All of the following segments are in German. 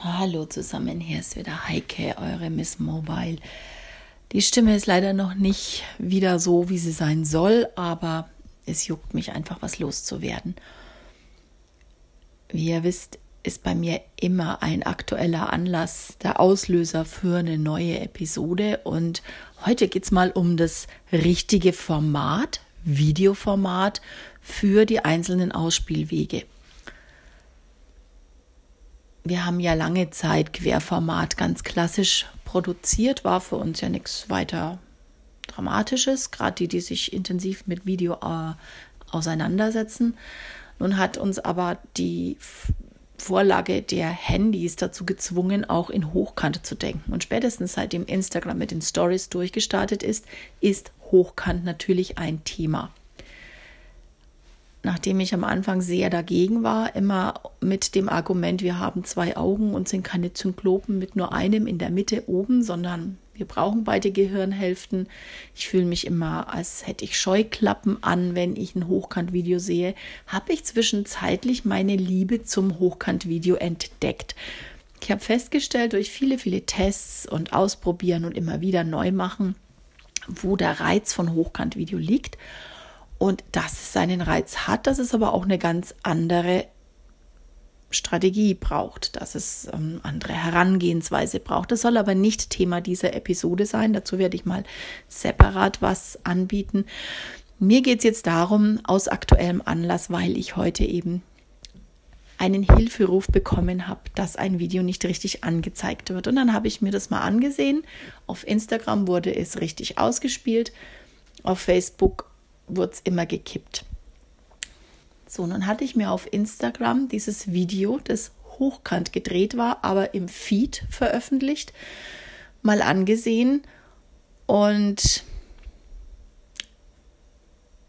Hallo zusammen, hier ist wieder Heike, eure Miss Mobile. Die Stimme ist leider noch nicht wieder so, wie sie sein soll, aber es juckt mich einfach, was loszuwerden. Wie ihr wisst, ist bei mir immer ein aktueller Anlass der Auslöser für eine neue Episode. Und heute geht es mal um das richtige Format, Videoformat für die einzelnen Ausspielwege wir haben ja lange Zeit Querformat ganz klassisch produziert, war für uns ja nichts weiter Dramatisches, gerade die, die sich intensiv mit Video äh, auseinandersetzen. Nun hat uns aber die Vorlage der Handys dazu gezwungen, auch in Hochkante zu denken. Und spätestens seitdem Instagram mit den Stories durchgestartet ist, ist Hochkant natürlich ein Thema nachdem ich am Anfang sehr dagegen war, immer mit dem Argument, wir haben zwei Augen und sind keine Zyklopen mit nur einem in der Mitte oben, sondern wir brauchen beide Gehirnhälften. Ich fühle mich immer, als hätte ich Scheuklappen an, wenn ich ein Hochkant-Video sehe. Habe ich zwischenzeitlich meine Liebe zum Hochkant-Video entdeckt. Ich habe festgestellt, durch viele, viele Tests und Ausprobieren und immer wieder neu machen, wo der Reiz von Hochkant-Video liegt und dass es seinen Reiz hat, dass es aber auch eine ganz andere Strategie braucht, dass es ähm, andere Herangehensweise braucht. Das soll aber nicht Thema dieser Episode sein. Dazu werde ich mal separat was anbieten. Mir geht es jetzt darum, aus aktuellem Anlass, weil ich heute eben einen Hilferuf bekommen habe, dass ein Video nicht richtig angezeigt wird. Und dann habe ich mir das mal angesehen. Auf Instagram wurde es richtig ausgespielt. Auf Facebook wurde es immer gekippt. So, nun hatte ich mir auf Instagram dieses Video, das hochkant gedreht war, aber im Feed veröffentlicht, mal angesehen und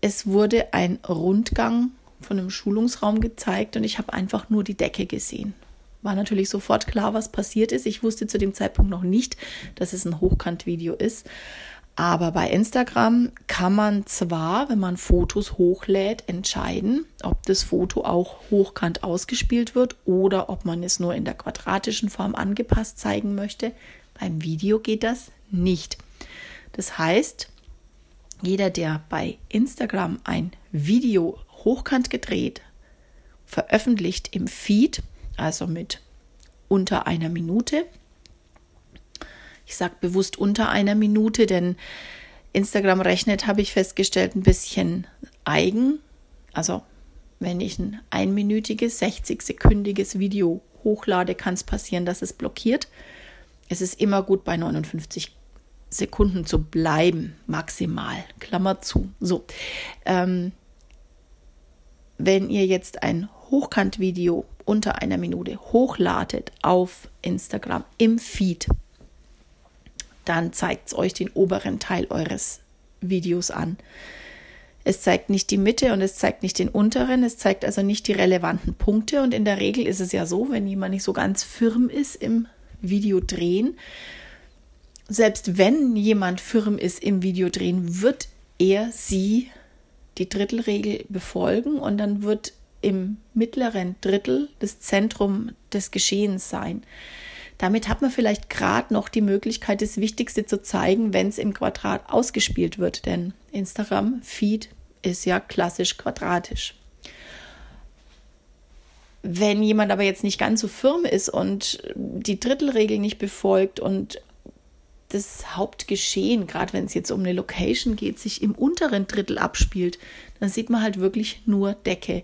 es wurde ein Rundgang von einem Schulungsraum gezeigt und ich habe einfach nur die Decke gesehen. War natürlich sofort klar, was passiert ist. Ich wusste zu dem Zeitpunkt noch nicht, dass es ein Hochkant-Video ist. Aber bei Instagram kann man zwar, wenn man Fotos hochlädt, entscheiden, ob das Foto auch hochkant ausgespielt wird oder ob man es nur in der quadratischen Form angepasst zeigen möchte. Beim Video geht das nicht. Das heißt, jeder, der bei Instagram ein Video hochkant gedreht, veröffentlicht im Feed, also mit unter einer Minute, ich sage bewusst unter einer Minute, denn Instagram rechnet, habe ich festgestellt, ein bisschen eigen. Also wenn ich ein einminütiges, 60-sekündiges Video hochlade, kann es passieren, dass es blockiert. Es ist immer gut, bei 59 Sekunden zu bleiben, maximal. Klammer zu. So. Ähm, wenn ihr jetzt ein Hochkant-Video unter einer Minute hochladet auf Instagram im Feed, dann zeigt es euch den oberen Teil eures Videos an. Es zeigt nicht die Mitte und es zeigt nicht den unteren, es zeigt also nicht die relevanten Punkte. Und in der Regel ist es ja so, wenn jemand nicht so ganz firm ist im Video drehen, selbst wenn jemand firm ist im Video drehen, wird er sie die Drittelregel befolgen und dann wird im mittleren Drittel das Zentrum des Geschehens sein. Damit hat man vielleicht gerade noch die Möglichkeit, das Wichtigste zu zeigen, wenn es im Quadrat ausgespielt wird. Denn Instagram-Feed ist ja klassisch quadratisch. Wenn jemand aber jetzt nicht ganz so firm ist und die Drittelregel nicht befolgt und das Hauptgeschehen, gerade wenn es jetzt um eine Location geht, sich im unteren Drittel abspielt, dann sieht man halt wirklich nur Decke.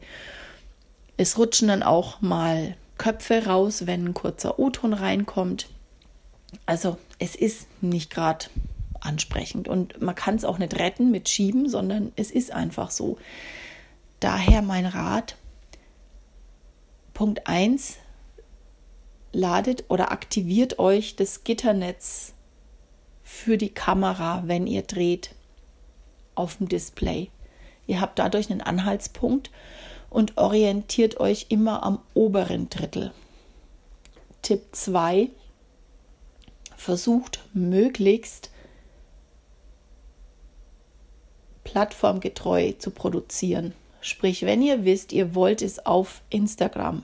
Es rutschen dann auch mal Köpfe raus, wenn ein kurzer O-Ton reinkommt. Also es ist nicht gerade ansprechend und man kann es auch nicht retten mit Schieben, sondern es ist einfach so. Daher mein Rat, Punkt 1, ladet oder aktiviert euch das Gitternetz für die Kamera, wenn ihr dreht, auf dem Display. Ihr habt dadurch einen Anhaltspunkt und orientiert euch immer am oberen Drittel. Tipp 2. Versucht möglichst plattformgetreu zu produzieren. Sprich, wenn ihr wisst, ihr wollt es auf Instagram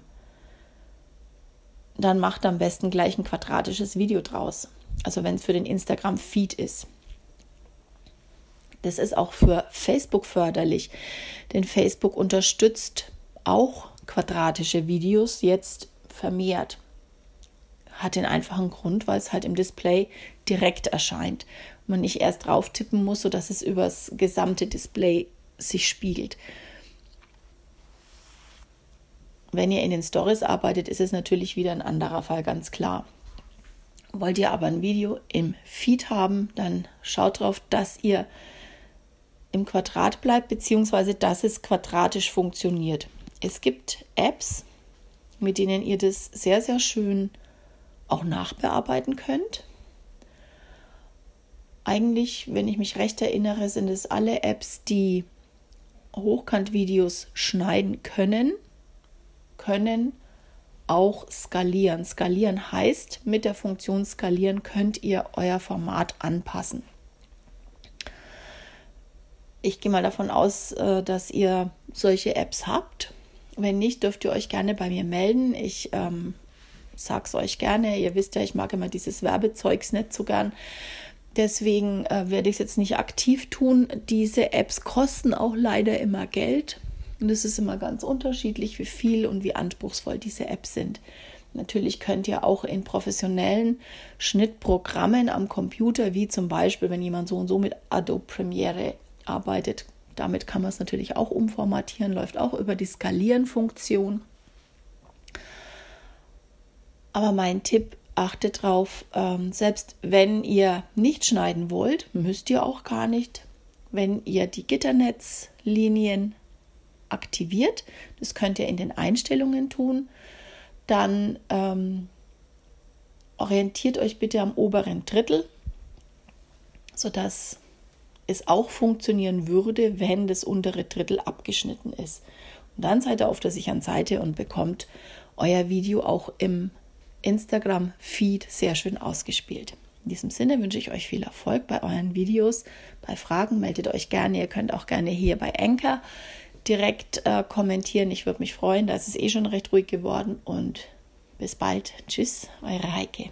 dann macht am besten gleich ein quadratisches Video draus. Also wenn es für den Instagram-Feed ist. Das ist auch für Facebook förderlich, denn Facebook unterstützt auch quadratische Videos jetzt vermehrt. Hat den einfachen Grund, weil es halt im Display direkt erscheint. Man nicht erst drauf tippen muss, sodass es übers gesamte Display sich spiegelt. Wenn ihr in den Stories arbeitet, ist es natürlich wieder ein anderer Fall, ganz klar. Wollt ihr aber ein Video im Feed haben, dann schaut darauf, dass ihr im Quadrat bleibt, beziehungsweise dass es quadratisch funktioniert. Es gibt Apps, mit denen ihr das sehr, sehr schön auch nachbearbeiten könnt. Eigentlich, wenn ich mich recht erinnere, sind es alle Apps, die Hochkantvideos schneiden können, können auch skalieren. Skalieren heißt, mit der Funktion skalieren könnt ihr euer Format anpassen. Ich gehe mal davon aus, äh, dass ihr solche Apps habt. Wenn nicht, dürft ihr euch gerne bei mir melden. Ich ähm, sage es euch gerne. Ihr wisst ja, ich mag immer dieses Werbezeugs nicht so gern. Deswegen äh, werde ich es jetzt nicht aktiv tun. Diese Apps kosten auch leider immer Geld. Und es ist immer ganz unterschiedlich, wie viel und wie anspruchsvoll diese Apps sind. Natürlich könnt ihr auch in professionellen Schnittprogrammen am Computer, wie zum Beispiel, wenn jemand so und so mit Adobe Premiere arbeitet. Damit kann man es natürlich auch umformatieren, läuft auch über die Skalieren-Funktion. Aber mein Tipp, achtet drauf, ähm, selbst wenn ihr nicht schneiden wollt, müsst ihr auch gar nicht, wenn ihr die Gitternetzlinien aktiviert, das könnt ihr in den Einstellungen tun, dann ähm, orientiert euch bitte am oberen Drittel, sodass es auch funktionieren würde, wenn das untere Drittel abgeschnitten ist. Und dann seid ihr auf der sicheren Seite und bekommt euer Video auch im Instagram-Feed sehr schön ausgespielt. In diesem Sinne wünsche ich euch viel Erfolg bei euren Videos. Bei Fragen meldet euch gerne. Ihr könnt auch gerne hier bei Anchor direkt äh, kommentieren. Ich würde mich freuen. Da ist es eh schon recht ruhig geworden. Und bis bald. Tschüss, eure Heike.